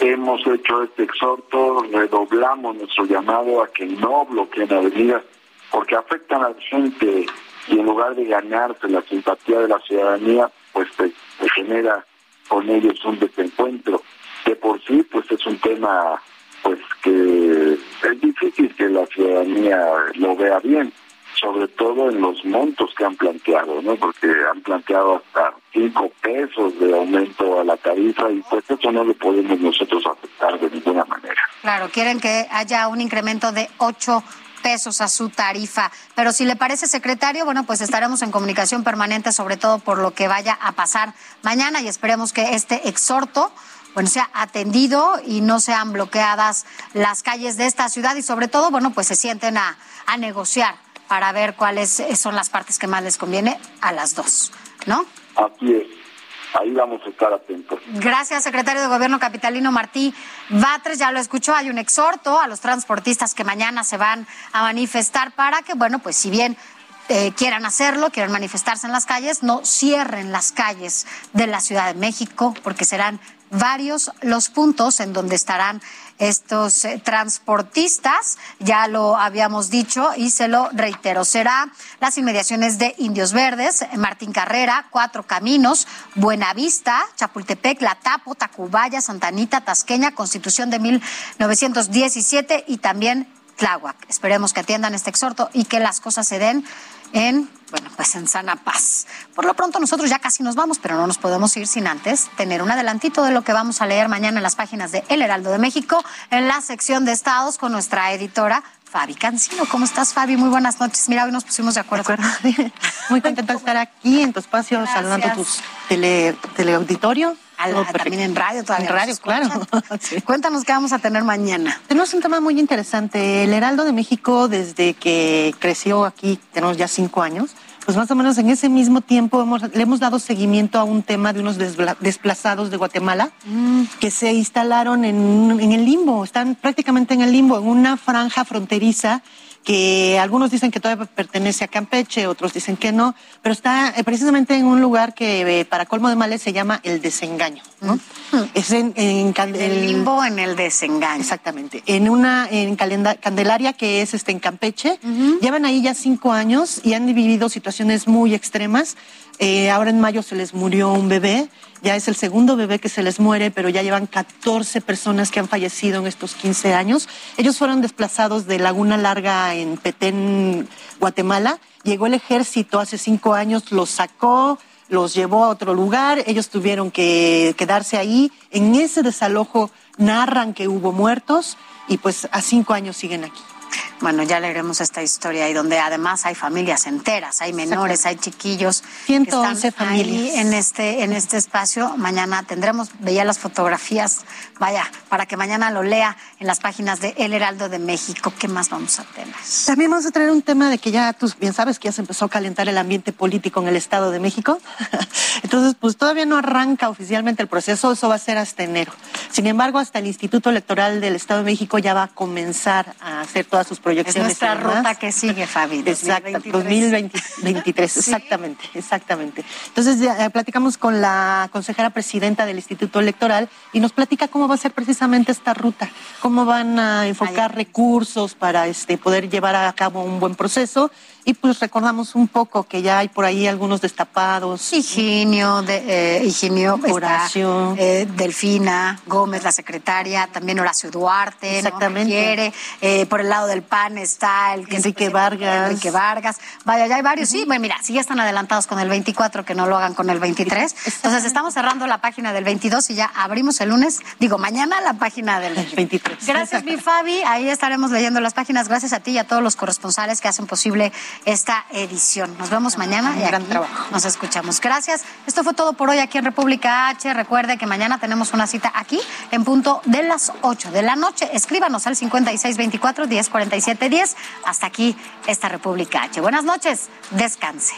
Hemos hecho este exhorto, redoblamos nuestro llamado a que no bloqueen avenidas porque afectan a la gente y en lugar de ganarse la simpatía de la ciudadanía, pues se, genera con ellos un desencuentro. De por sí, pues es un tema pues que es difícil que la ciudadanía lo vea bien, sobre todo en los montos que han planteado, ¿no? Porque han planteado hasta cinco pesos de aumento a la tarifa y pues eso no lo podemos nosotros aceptar de ninguna manera. Claro, quieren que haya un incremento de ocho pesos a su tarifa. Pero si le parece, secretario, bueno, pues estaremos en comunicación permanente, sobre todo por lo que vaya a pasar mañana y esperemos que este exhorto bueno, sea atendido y no sean bloqueadas las calles de esta ciudad y sobre todo, bueno, pues se sienten a, negociar para ver cuáles son las partes que más les conviene a las dos, ¿no? Así es ahí vamos a estar atentos. Gracias, secretario de Gobierno capitalino Martí Batres. Ya lo escuchó, hay un exhorto a los transportistas que mañana se van a manifestar para que, bueno, pues si bien eh, quieran hacerlo, quieran manifestarse en las calles, no cierren las calles de la Ciudad de México, porque serán varios los puntos en donde estarán estos eh, transportistas, ya lo habíamos dicho y se lo reitero, será las inmediaciones de Indios Verdes, Martín Carrera, Cuatro Caminos, Buenavista, Chapultepec, La Tapo, Tacubaya, Santanita, Tasqueña, Constitución de 1917 y también Tláhuac. Esperemos que atiendan este exhorto y que las cosas se den en, bueno, pues en sana paz. Por lo pronto nosotros ya casi nos vamos, pero no nos podemos ir sin antes tener un adelantito de lo que vamos a leer mañana en las páginas de El Heraldo de México, en la sección de estados con nuestra editora Fabi Cancino. ¿Cómo estás, Fabi? Muy buenas noches. Mira, hoy nos pusimos de acuerdo. Muy contenta de estar aquí en tu espacio, saludando a tus tele, teleauditorio. También en radio todavía. En radio, claro. Cuéntanos qué vamos a tener mañana. Tenemos un tema muy interesante. El Heraldo de México, desde que creció aquí, tenemos ya cinco años, pues más o menos en ese mismo tiempo le hemos dado seguimiento a un tema de unos desplazados de Guatemala mm. que se instalaron en, en el limbo, están prácticamente en el limbo, en una franja fronteriza que algunos dicen que todavía pertenece a Campeche, otros dicen que no, pero está eh, precisamente en un lugar que eh, para colmo de males se llama el desengaño. ¿no? Es en, en Can- El limbo en el desengaño. Exactamente. En una en Calenda- Candelaria que es este en Campeche. Llevan ahí ya cinco años y han vivido situaciones muy extremas. Eh, ahora en mayo se les murió un bebé. Ya es el segundo bebé que se les muere, pero ya llevan 14 personas que han fallecido en estos 15 años. Ellos fueron desplazados de Laguna Larga en Petén, Guatemala. Llegó el ejército hace cinco años, los sacó, los llevó a otro lugar, ellos tuvieron que quedarse ahí. En ese desalojo narran que hubo muertos y pues a cinco años siguen aquí. Bueno, ya leeremos esta historia y donde además hay familias enteras, hay menores, hay chiquillos. que 111 están ahí familias. en este, en este espacio. Mañana tendremos, veía las fotografías, vaya, para que mañana lo lea en las páginas de El Heraldo de México. ¿Qué más vamos a tener? También vamos a traer un tema de que ya tú bien sabes que ya se empezó a calentar el ambiente político en el Estado de México. Entonces, pues todavía no arranca oficialmente el proceso, eso va a ser hasta enero. Sin embargo, hasta el Instituto Electoral del Estado de México ya va a comenzar a hacer todas sus Es proyecciones. nuestra ruta que sigue, Fabi. Exacto, 2023. 2023, exactamente, exactamente. Entonces ya, eh, platicamos con la consejera presidenta del Instituto Electoral y nos platica cómo va a ser precisamente esta ruta, cómo van a enfocar recursos para este poder llevar a cabo un buen proceso y pues recordamos un poco que ya hay por ahí algunos destapados. Higinio, de, eh, Higinio, está, Horacio. eh, Delfina Gómez, la secretaria, también Horacio Duarte, Exactamente. ¿no? Quiere, eh, por el lado del PAN está el que Enrique Vargas. Enrique Vargas. Vaya, ya hay varios. Sí, bueno, mira, si ya están adelantados con el 24, que no lo hagan con el 23. Entonces estamos cerrando la página del 22 y ya abrimos el lunes, digo, mañana la página del 23. Gracias, mi Fabi. Ahí estaremos leyendo las páginas. Gracias a ti y a todos los corresponsales que hacen posible esta edición. Nos vemos mañana y gran aquí trabajo. nos escuchamos. Gracias. Esto fue todo por hoy aquí en República H. Recuerde que mañana tenemos una cita aquí en punto de las 8 de la noche. Escríbanos al 5624 1047 10. Hasta aquí esta República H. Buenas noches. Descanse.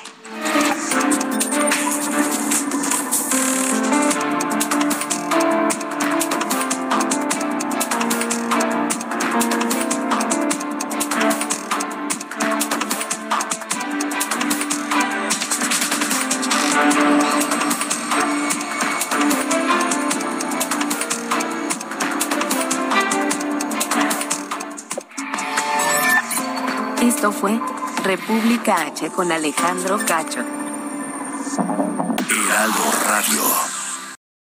Fue República H con Alejandro Cacho. Heraldo Radio.